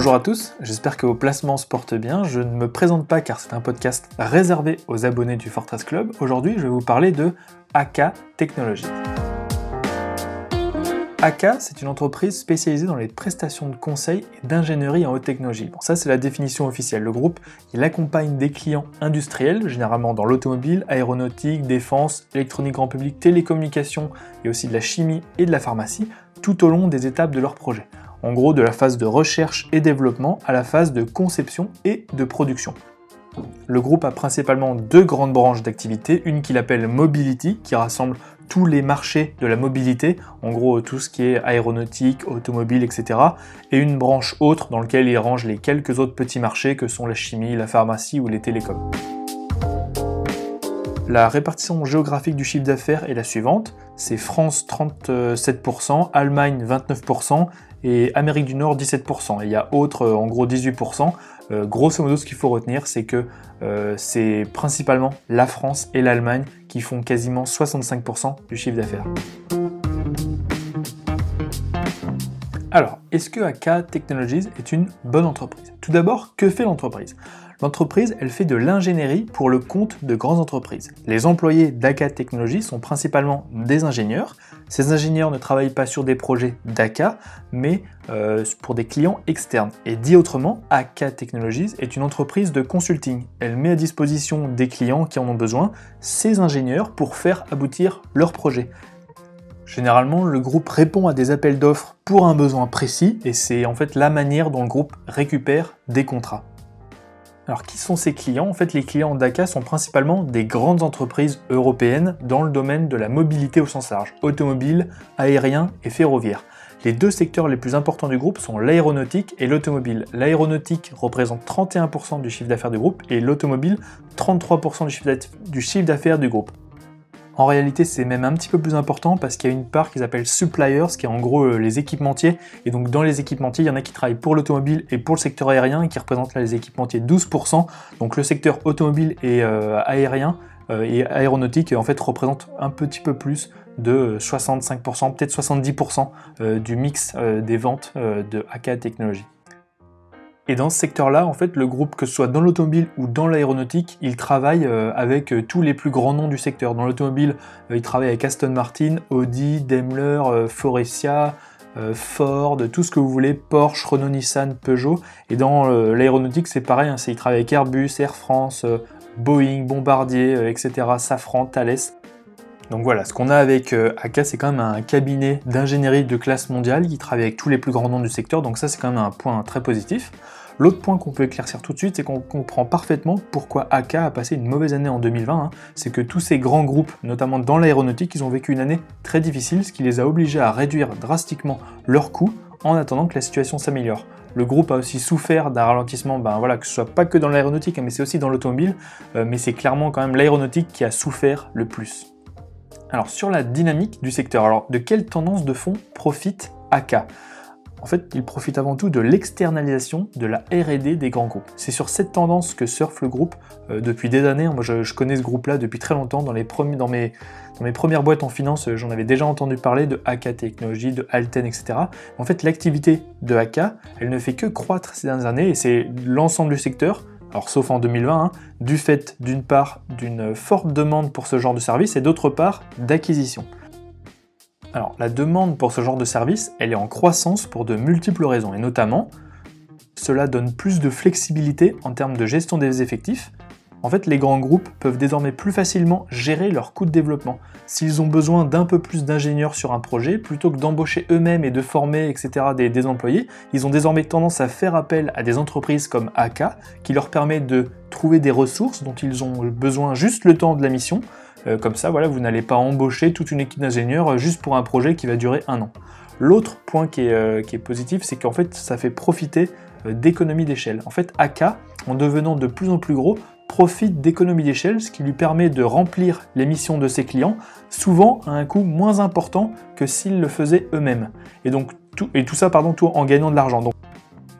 Bonjour à tous, j'espère que vos placements se portent bien. Je ne me présente pas car c'est un podcast réservé aux abonnés du Fortress Club. Aujourd'hui, je vais vous parler de AK Technologies. AK, c'est une entreprise spécialisée dans les prestations de conseil et d'ingénierie en haute technologie. Bon, ça, c'est la définition officielle. Le groupe, il accompagne des clients industriels, généralement dans l'automobile, aéronautique, défense, électronique grand public, télécommunications et aussi de la chimie et de la pharmacie, tout au long des étapes de leur projet. En gros, de la phase de recherche et développement à la phase de conception et de production. Le groupe a principalement deux grandes branches d'activité, une qu'il appelle Mobility, qui rassemble tous les marchés de la mobilité, en gros tout ce qui est aéronautique, automobile, etc. Et une branche autre dans laquelle il range les quelques autres petits marchés que sont la chimie, la pharmacie ou les télécoms. La répartition géographique du chiffre d'affaires est la suivante. C'est France 37%, Allemagne 29% et Amérique du Nord 17%. Et il y a autres en gros 18%. Euh, grosso modo, ce qu'il faut retenir, c'est que euh, c'est principalement la France et l'Allemagne qui font quasiment 65% du chiffre d'affaires. Alors, est-ce que AK Technologies est une bonne entreprise? Tout d'abord, que fait l'entreprise? L'entreprise, elle fait de l'ingénierie pour le compte de grandes entreprises. Les employés d'AK Technologies sont principalement des ingénieurs. Ces ingénieurs ne travaillent pas sur des projets d'AK, mais euh, pour des clients externes. Et dit autrement, AK Technologies est une entreprise de consulting. Elle met à disposition des clients qui en ont besoin ces ingénieurs pour faire aboutir leurs projets. Généralement, le groupe répond à des appels d'offres pour un besoin précis et c'est en fait la manière dont le groupe récupère des contrats. Alors qui sont ces clients? En fait, les clients d'ACA sont principalement des grandes entreprises européennes dans le domaine de la mobilité au sens large, automobile, aérien et ferroviaire. Les deux secteurs les plus importants du groupe sont l'aéronautique et l'automobile. L'aéronautique représente 31% du chiffre d'affaires du groupe et l'automobile 33% du chiffre d'affaires du groupe. En réalité, c'est même un petit peu plus important parce qu'il y a une part qu'ils appellent suppliers, qui est en gros euh, les équipementiers. Et donc dans les équipementiers, il y en a qui travaillent pour l'automobile et pour le secteur aérien et qui représentent là les équipementiers 12%. Donc le secteur automobile et euh, aérien euh, et aéronautique en fait représente un petit peu plus de 65%, peut-être 70% du mix des ventes de AK Technologies. Et dans ce secteur-là, en fait, le groupe, que ce soit dans l'automobile ou dans l'aéronautique, il travaille euh, avec euh, tous les plus grands noms du secteur. Dans l'automobile, euh, il travaille avec Aston Martin, Audi, Daimler, Forestia, Ford, tout ce que vous voulez, Porsche, Renault, Nissan, Peugeot. Et dans l'aéronautique, c'est pareil, hein, il travaille avec Airbus, Air France, Boeing, Bombardier, etc., Safran, Thales. Donc voilà, ce qu'on a avec AK, c'est quand même un cabinet d'ingénierie de classe mondiale qui travaille avec tous les plus grands noms du secteur, donc ça c'est quand même un point très positif. L'autre point qu'on peut éclaircir tout de suite, c'est qu'on comprend parfaitement pourquoi AK a passé une mauvaise année en 2020. Hein. C'est que tous ces grands groupes, notamment dans l'aéronautique, ils ont vécu une année très difficile, ce qui les a obligés à réduire drastiquement leurs coûts en attendant que la situation s'améliore. Le groupe a aussi souffert d'un ralentissement, ben voilà, que ce soit pas que dans l'aéronautique, hein, mais c'est aussi dans l'automobile, euh, mais c'est clairement quand même l'aéronautique qui a souffert le plus. Alors sur la dynamique du secteur, alors de quelle tendance de fond profite AK en fait, il profite avant tout de l'externalisation de la RD des grands groupes. C'est sur cette tendance que surfe le groupe euh, depuis des années. Moi, je, connais ce groupe-là depuis très longtemps. Dans, mes premières boîtes en finance, euh, j'en avais déjà entendu parler de AK Technologies, de Alten, etc. En fait, l'activité de AK, elle ne fait que croître ces dernières années et c'est l'ensemble du secteur alors sauf en 2020, hein, du fait d'une part d'une forte demande pour ce genre de service et d'autre part d'acquisition. Alors la demande pour ce genre de service, elle est en croissance pour de multiples raisons, et notamment, cela donne plus de flexibilité en termes de gestion des effectifs. En fait, les grands groupes peuvent désormais plus facilement gérer leurs coûts de développement. S'ils ont besoin d'un peu plus d'ingénieurs sur un projet, plutôt que d'embaucher eux-mêmes et de former, etc., des, des, employés, ils ont désormais tendance à faire appel à des entreprises comme AK, qui leur permet de trouver des ressources dont ils ont besoin juste le temps de la mission, euh, comme ça, voilà, vous n'allez pas embaucher toute une équipe d'ingénieurs euh, juste pour un projet qui va durer un an. L'autre point qui est, euh, positif, c'est qu'en fait, ça fait profiter d'économies d'échelle. En fait, AK, en devenant de plus en plus gros, profite d'économies d'échelle, ce qui lui permet de remplir les missions de ses clients, souvent à un coût moins important que s'ils le faisaient eux-mêmes. Et donc tout, et tout ça, pardon, tout en gagnant de l'argent.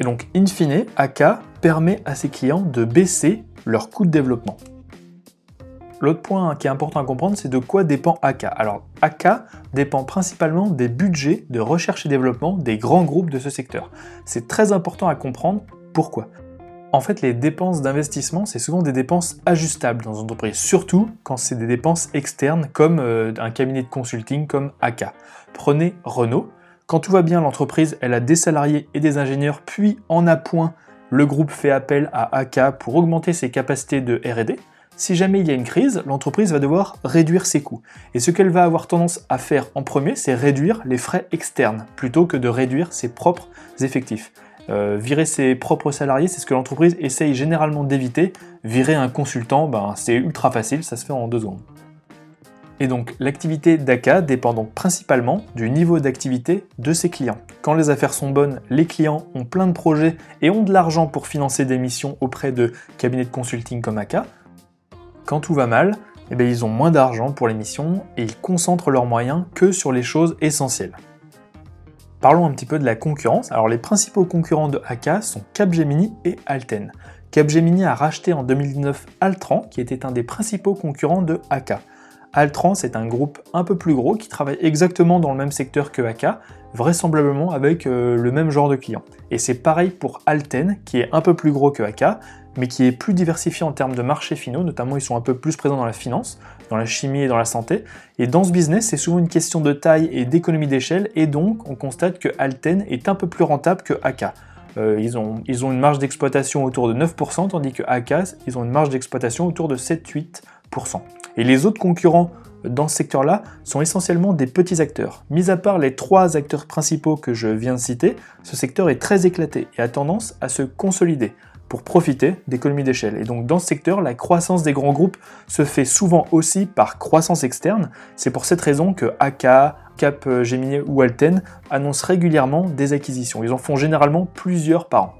et donc, in fine, AK permet à ses clients de baisser leur coût de développement. L'autre point qui est important à comprendre, c'est de quoi dépend AK. Alors AK dépend principalement des budgets de recherche et développement des grands groupes de ce secteur. C'est très important à comprendre pourquoi. En fait, les dépenses d'investissement, c'est souvent des dépenses ajustables dans une entreprise, surtout quand c'est des dépenses externes comme euh, un cabinet de consulting comme AK. Prenez Renault. Quand tout va bien, l'entreprise, elle a des salariés et des ingénieurs, puis en appoint, le groupe fait appel à AK pour augmenter ses capacités de RD. Si jamais il y a une crise, l'entreprise va devoir réduire ses coûts. Et ce qu'elle va avoir tendance à faire en premier, c'est réduire les frais externes, plutôt que de réduire ses propres effectifs. Euh, virer ses propres salariés, c'est ce que l'entreprise essaye généralement d'éviter. Virer un consultant, ben, c'est ultra facile, ça se fait en deux secondes. Et donc l'activité d'ACA dépend donc principalement du niveau d'activité de ses clients. Quand les affaires sont bonnes, les clients ont plein de projets et ont de l'argent pour financer des missions auprès de cabinets de consulting comme ACA. Quand tout va mal, eh bien, ils ont moins d'argent pour les missions et ils concentrent leurs moyens que sur les choses essentielles. Parlons un petit peu de la concurrence. Alors les principaux concurrents de AK sont Capgemini et Alten. Capgemini a racheté en 2019 Altran, qui était un des principaux concurrents de AK. Altran, c'est un groupe un peu plus gros qui travaille exactement dans le même secteur que AK, vraisemblablement avec euh, le même genre de clients. Et c'est pareil pour Alten, qui est un peu plus gros que AK, mais qui est plus diversifié en termes de marchés finaux, notamment ils sont un peu plus présents dans la finance, dans la chimie et dans la santé. Et dans ce business, c'est souvent une question de taille et d'économie d'échelle, et donc on constate que Alten est un peu plus rentable que AK. Euh, ils, ont, une marge d'exploitation autour de 9%, tandis que AK, ils ont une marge d'exploitation autour de 7-8%. Et les autres concurrents dans ce secteur-là sont essentiellement des petits acteurs. Mis à part les trois acteurs principaux que je viens de citer, ce secteur est très éclaté et a tendance à se consolider pour profiter d'économies d'échelle. Et donc dans ce secteur, la croissance des grands groupes se fait souvent aussi par croissance externe. C'est pour cette raison que AK, Cap Gemini ou Alten annoncent régulièrement des acquisitions. Ils en font généralement plusieurs par an.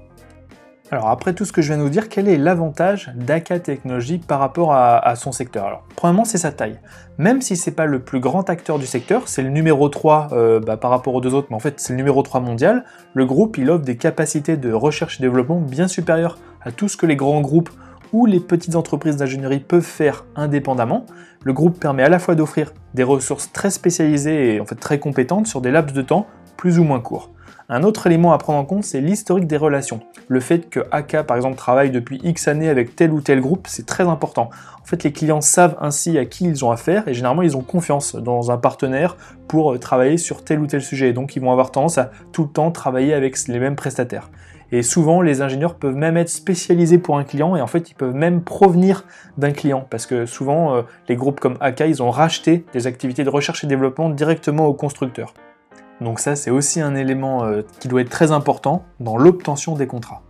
Alors après tout ce que je viens de vous dire, quel est l'avantage d'AK Technologies par rapport à, son secteur? Alors premièrement c'est sa taille. Même si c'est pas le plus grand acteur du secteur, c'est le numéro 3 euh, bah, par rapport aux deux autres, mais en fait c'est le numéro 3 mondial, le groupe il offre des capacités de recherche et développement bien supérieures à tout ce que les grands groupes ou les petites entreprises d'ingénierie peuvent faire indépendamment. Le groupe permet à la fois d'offrir des ressources très spécialisées et en fait très compétentes sur des laps de temps plus ou moins courts. Un autre élément à prendre en compte, c'est l'historique des relations. Le fait que AK, par exemple, travaille depuis X années avec tel ou tel groupe, c'est très important. En fait, les clients savent ainsi à qui ils ont affaire et généralement, ils ont confiance dans un partenaire pour euh, travailler sur tel ou tel sujet. Donc, ils vont avoir tendance à tout le temps travailler avec les mêmes prestataires. Et souvent, les ingénieurs peuvent même être spécialisés pour un client et en fait, ils peuvent même provenir d'un client parce que souvent, euh, les groupes comme AK, ils ont racheté des activités de recherche et développement directement aux constructeurs. Donc ça, c'est aussi un élément euh, qui doit être très important dans l'obtention des contrats.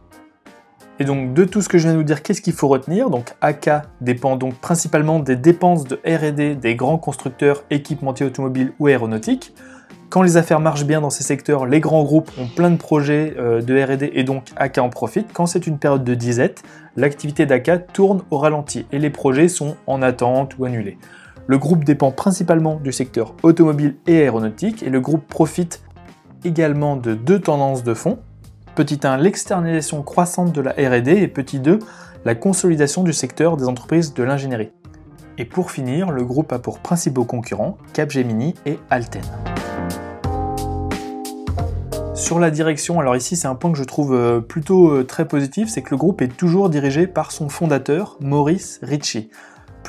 Et donc de tout ce que je viens de vous dire, qu'est-ce qu'il faut retenir? Donc AK dépend donc principalement des dépenses de R&D des grands constructeurs équipementiers automobiles ou aéronautiques. Quand les affaires marchent bien dans ces secteurs, les grands groupes ont plein de projets euh, de R&D et donc AK en profite. Quand c'est une période de disette, l'activité d'AK tourne au ralenti et les projets sont en attente ou annulés. Le groupe dépend principalement du secteur automobile et aéronautique et le groupe profite également de deux tendances de fond. Petit 1, l'externalisation croissante de la RD et petit 2, la consolidation du secteur des entreprises de l'ingénierie. Et pour finir, le groupe a pour principaux concurrents Capgemini et Alten. Sur la direction, alors ici c'est un point que je trouve euh, plutôt euh, très positif, c'est que le groupe est toujours dirigé par son fondateur, Maurice Ritchie.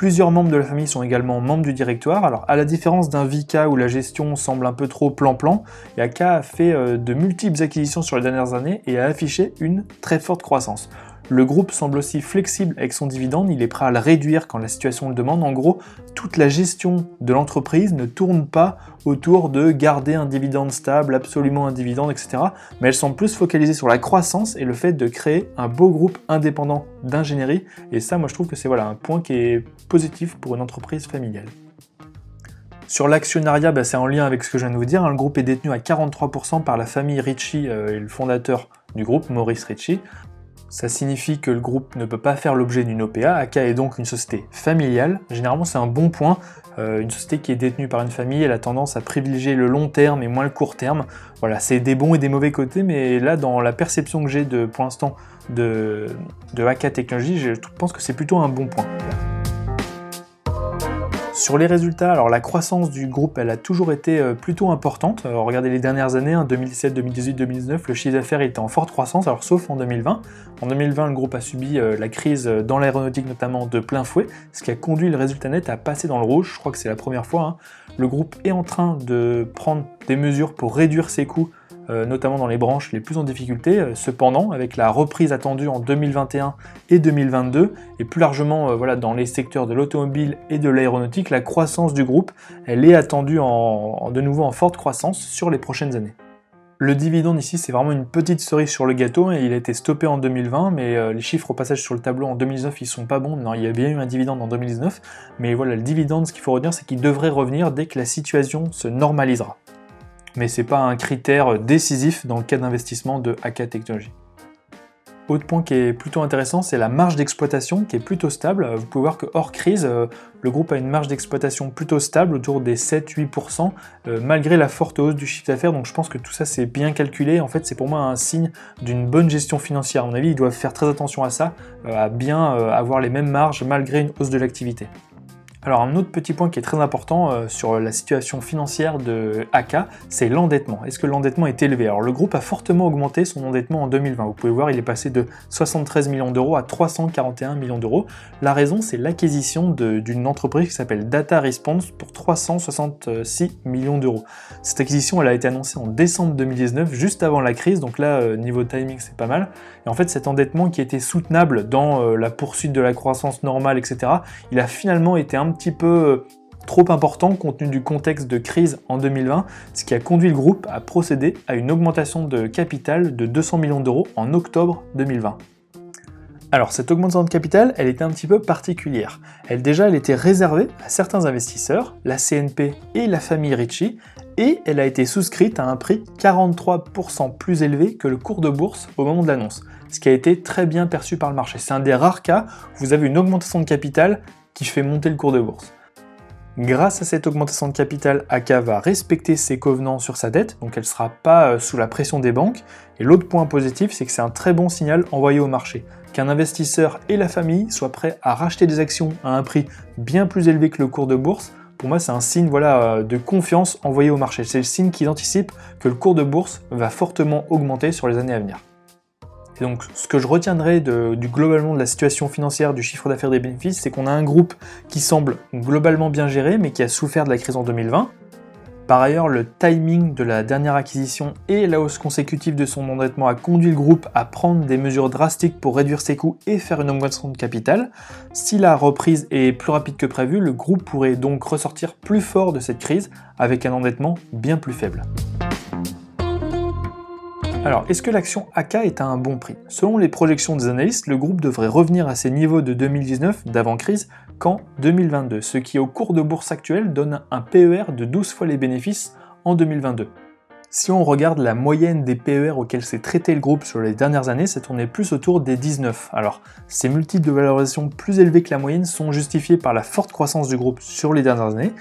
Plusieurs membres de la famille sont également membres du directoire. Alors, à la différence d'un Vika où la gestion semble un peu trop plan-plan, Yaka a fait euh, de multiples acquisitions sur les dernières années et a affiché une très forte croissance. Le groupe semble aussi flexible avec son dividende, il est prêt à le réduire quand la situation le demande. En gros, toute la gestion de l'entreprise ne tourne pas autour de garder un dividende stable, absolument un dividende, etc. Mais elle semble plus focalisée sur la croissance et le fait de créer un beau groupe indépendant d'ingénierie. Et ça, moi, je trouve que c'est voilà, un point qui est positif pour une entreprise familiale. Sur l'actionnariat, bah, c'est en lien avec ce que je viens de vous dire. Hein. Le groupe est détenu à 43% par la famille Ritchie euh, et le fondateur du groupe, Maurice Ritchie. Ça signifie que le groupe ne peut pas faire l'objet d'une OPA. AK est donc une société familiale. Généralement, c'est un bon point. Euh, une société qui est détenue par une famille, elle a tendance à privilégier le long terme et moins le court terme. Voilà, c'est des bons et des mauvais côtés, mais là, dans la perception que j'ai pour l'instant de, de AK Technologies, je pense que c'est plutôt un bon point. Sur les résultats, alors la croissance du groupe, a toujours été euh, plutôt importante. regardez les dernières années, 2017, 2018, 2019, le chiffre d'affaires était en forte croissance, alors sauf en 2020. En 2020, le groupe a subi euh, la crise dans l'aéronautique notamment de plein fouet, ce qui a conduit le résultat net à passer dans le rouge. Je crois que c'est la première fois. Hein. Le groupe est en train de prendre des mesures pour réduire ses coûts euh, notamment dans les branches les plus en difficulté. Euh, cependant, avec la reprise attendue en 2021 et 2022, et plus largement euh, voilà, dans les secteurs de l'automobile et de l'aéronautique, la croissance du groupe, elle est attendue en, de nouveau en forte croissance sur les prochaines années. Le dividende ici, c'est vraiment une petite cerise sur le gâteau et il a été stoppé en 2020, mais les chiffres au passage sur le tableau en 2019, ils sont pas bons. Non, il y a bien eu un dividende en 2019, mais voilà, le dividende, ce qu'il faut retenir, c'est qu'il devrait revenir dès que la situation se normalisera mais ce n'est pas un critère décisif dans le cas d'investissement de AK Technologies. Autre point qui est plutôt intéressant, c'est la marge d'exploitation qui est plutôt stable. Vous pouvez voir que hors crise, euh, le groupe a une marge d'exploitation plutôt stable, autour des 7-8%, euh, malgré la forte hausse du chiffre d'affaires. Donc je pense que tout ça c'est bien calculé. En fait, c'est pour moi un signe d'une bonne gestion financière. À mon avis, ils doivent faire très attention à ça, euh, à bien avoir les mêmes marges malgré une hausse de l'activité. Alors un autre petit point qui est très important euh, sur la situation financière de AK, c'est l'endettement. Est-ce que l'endettement est élevé? Alors le groupe a fortement augmenté son endettement en 2020. Vous pouvez voir, il est passé de 73 millions d'euros à 341 millions d'euros. La raison, c'est l'acquisition d'une entreprise qui s'appelle Data Response pour 366 millions d'euros. Cette acquisition, elle a été annoncée en décembre 2019, juste avant la crise, donc là, euh, niveau timing, c'est pas mal. Et en fait, cet endettement qui était soutenable dans euh, la poursuite de la croissance normale, etc., il a finalement été un un petit peu euh, trop important compte tenu du contexte de crise en 2020, ce qui a conduit le groupe à procéder à une augmentation de capital de 200 millions d'euros en octobre 2020. Alors cette augmentation de capital, elle était un petit peu particulière. Elle déjà, elle était réservée à certains investisseurs, la CNP et la famille Ritchie, et elle a été souscrite à un prix 43% plus élevé que le cours de bourse au moment de l'annonce, ce qui a été très bien perçu par le marché. C'est un des rares cas où vous avez une augmentation de capital qui fait monter le cours de bourse. Grâce à cette augmentation de capital, AK va respecter ses covenants sur sa dette, donc elle ne sera pas euh, sous la pression des banques. Et l'autre point positif, c'est que c'est un très bon signal envoyé au marché. Qu'un investisseur et la famille soient prêts à racheter des actions à un prix bien plus élevé que le cours de bourse, pour moi c'est un signe voilà, euh, de confiance envoyé au marché. C'est le signe qui anticipe que le cours de bourse va fortement augmenter sur les années à venir. Donc, ce que je retiendrai du globalement de la situation financière, du chiffre d'affaires des bénéfices, c'est qu'on a un groupe qui semble globalement bien géré, mais qui a souffert de la crise en 2020. Par ailleurs, le timing de la dernière acquisition et la hausse consécutive de son endettement a conduit le groupe à prendre des mesures drastiques pour réduire ses coûts et faire une augmentation de capital. Si la reprise est plus rapide que prévu, le groupe pourrait donc ressortir plus fort de cette crise avec un endettement bien plus faible. Alors, est-ce que l'action AK est à un bon prix? Selon les projections des analystes, le groupe devrait revenir à ses niveaux de 2019 d'avant-crise qu'en 2022, ce qui au cours de bourse actuel donne un PER de 12 fois les bénéfices en 2022. Si on regarde la moyenne des PER auxquels s'est traité le groupe sur les dernières années, c'est tourné plus autour des 19. Alors, ces multiples de valorisation plus élevés que la moyenne sont justifiés par la forte croissance du groupe sur les dernières années,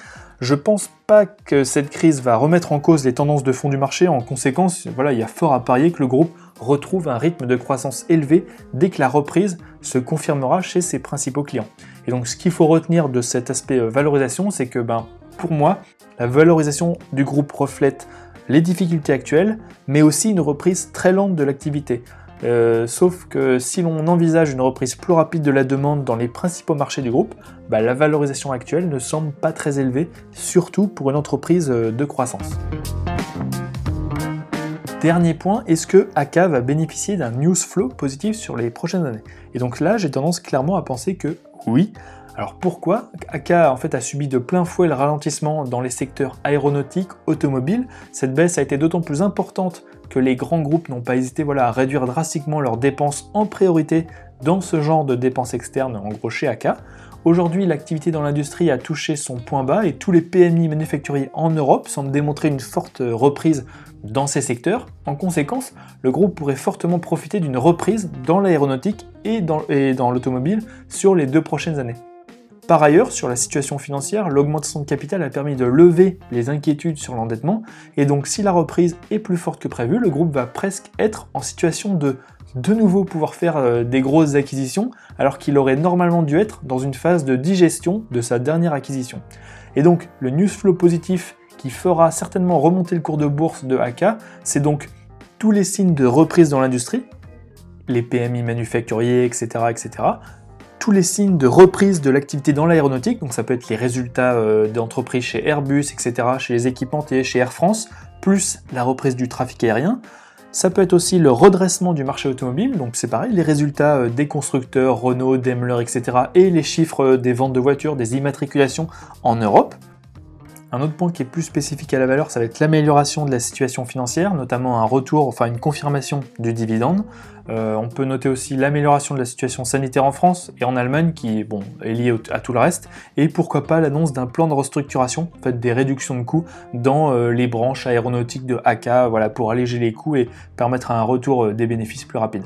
je pense pas que cette crise va remettre en cause les tendances de fond du marché. En conséquence, voilà, il y a fort à parier que le groupe retrouve un rythme de croissance élevé dès que la reprise se confirmera chez ses principaux clients. Et donc, ce qu'il faut retenir de cet aspect euh, valorisation, c'est que, ben, pour moi, la valorisation du groupe reflète les difficultés actuelles, mais aussi une reprise très lente de l'activité. Euh, sauf que si l'on envisage une reprise plus rapide de la demande dans les principaux marchés du groupe, bah, la valorisation actuelle ne semble pas très élevée, surtout pour une entreprise euh, de croissance. Dernier point, est-ce que AK va bénéficier d'un news flow positif sur les prochaines années? Et donc là, j'ai tendance clairement à penser que oui. Alors pourquoi AK en fait a subi de plein fouet le ralentissement dans les secteurs aéronautiques, automobiles. Cette baisse a été d'autant plus importante que les grands groupes n'ont pas hésité à réduire drastiquement leurs dépenses en priorité dans ce genre de dépenses externes, en gros chez AK. Aujourd'hui, l'activité dans l'industrie a touché son point bas et tous les PMI manufacturiers en Europe semblent démontrer une forte reprise dans ces secteurs. En conséquence, le groupe pourrait fortement profiter d'une reprise dans l'aéronautique et dans l'automobile sur les deux prochaines années. Par ailleurs, sur la situation financière, l'augmentation de capital a permis de lever les inquiétudes sur l'endettement, et donc si la reprise est plus forte que prévu, le groupe va presque être en situation de de nouveau pouvoir faire euh, des grosses acquisitions alors qu'il aurait normalement dû être dans une phase de digestion de sa dernière acquisition. Et donc le news flow positif qui fera certainement remonter le cours de bourse de AK, c'est donc tous les signes de reprise dans l'industrie, les PMI manufacturiers, etc., etc., tous les signes de reprise de l'activité dans l'aéronautique, donc ça peut être les résultats euh, d'entreprises chez Airbus, etc., chez les équipementiers, chez Air France, plus la reprise du trafic aérien. Ça peut être aussi le redressement du marché automobile, donc c'est pareil, les résultats euh, des constructeurs, Renault, Daimler, etc., et les chiffres euh, des ventes de voitures, des immatriculations en Europe. Un autre point qui est plus spécifique à la valeur, ça va être l'amélioration de la situation financière, notamment un retour, enfin une confirmation du dividende. Euh, on peut noter aussi l'amélioration de la situation sanitaire en France et en Allemagne, qui bon, est liée à tout le reste, et pourquoi pas l'annonce d'un plan de restructuration, en fait des réductions de coûts dans euh, les branches aéronautiques de AK, voilà, pour alléger les coûts et permettre un retour euh, des bénéfices plus rapide.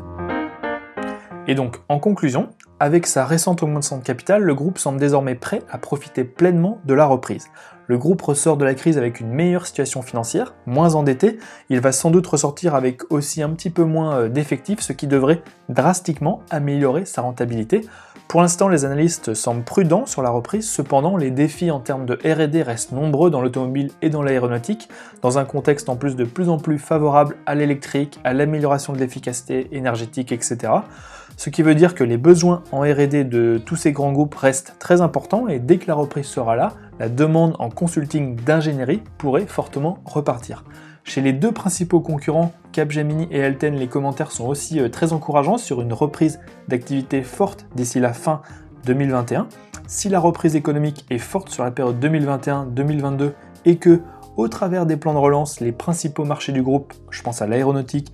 Et donc, en conclusion, avec sa récente augmentation de capital, le groupe semble désormais prêt à profiter pleinement de la reprise. Le groupe ressort de la crise avec une meilleure situation financière, moins endetté, il va sans doute ressortir avec aussi un petit peu moins euh, d'effectifs, ce qui devrait drastiquement améliorer sa rentabilité. Pour l'instant, les analystes semblent prudents sur la reprise, cependant les défis en termes de RD restent nombreux dans l'automobile et dans l'aéronautique, dans un contexte en plus de plus en plus favorable à l'électrique, à l'amélioration de l'efficacité énergétique, etc ce qui veut dire que les besoins en RD de tous ces grands groupes restent très importants et dès que la reprise sera là, la demande en consulting d'ingénierie pourrait fortement repartir. Chez les deux principaux concurrents, Capgemini et Alten, les commentaires sont aussi euh, très encourageants sur une reprise d'activité forte d'ici la fin 2021. Si la reprise économique est forte sur la période 2021-2022 et que, au travers des plans de relance, les principaux marchés du groupe, je pense à l'aéronautique,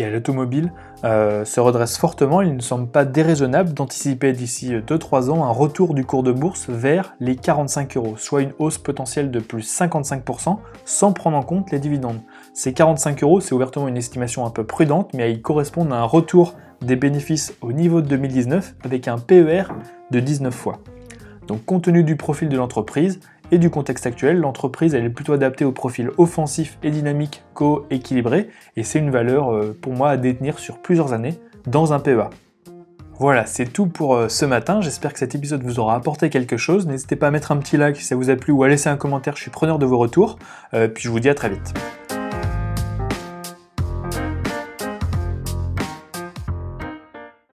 et l'automobile euh, se redresse fortement, il ne semble pas déraisonnable d'anticiper d'ici 2-3 ans un retour du cours de bourse vers les 45 euros, soit une hausse potentielle de plus 55% sans prendre en compte les dividendes. Ces 45 euros, c'est ouvertement une estimation un peu prudente, mais ils correspondent à un retour des bénéfices au niveau de 2019 avec un PER de 19 fois. Donc compte tenu du profil de l'entreprise, et du contexte actuel, l'entreprise elle est plutôt adaptée au profil offensif et dynamique co-équilibré, et c'est une valeur euh, pour moi à détenir sur plusieurs années dans un PEA. Voilà, c'est tout pour euh, ce matin. J'espère que cet épisode vous aura apporté quelque chose. N'hésitez pas à mettre un petit like si ça vous a plu ou à laisser un commentaire, je suis preneur de vos retours. Euh, puis je vous dis à très vite.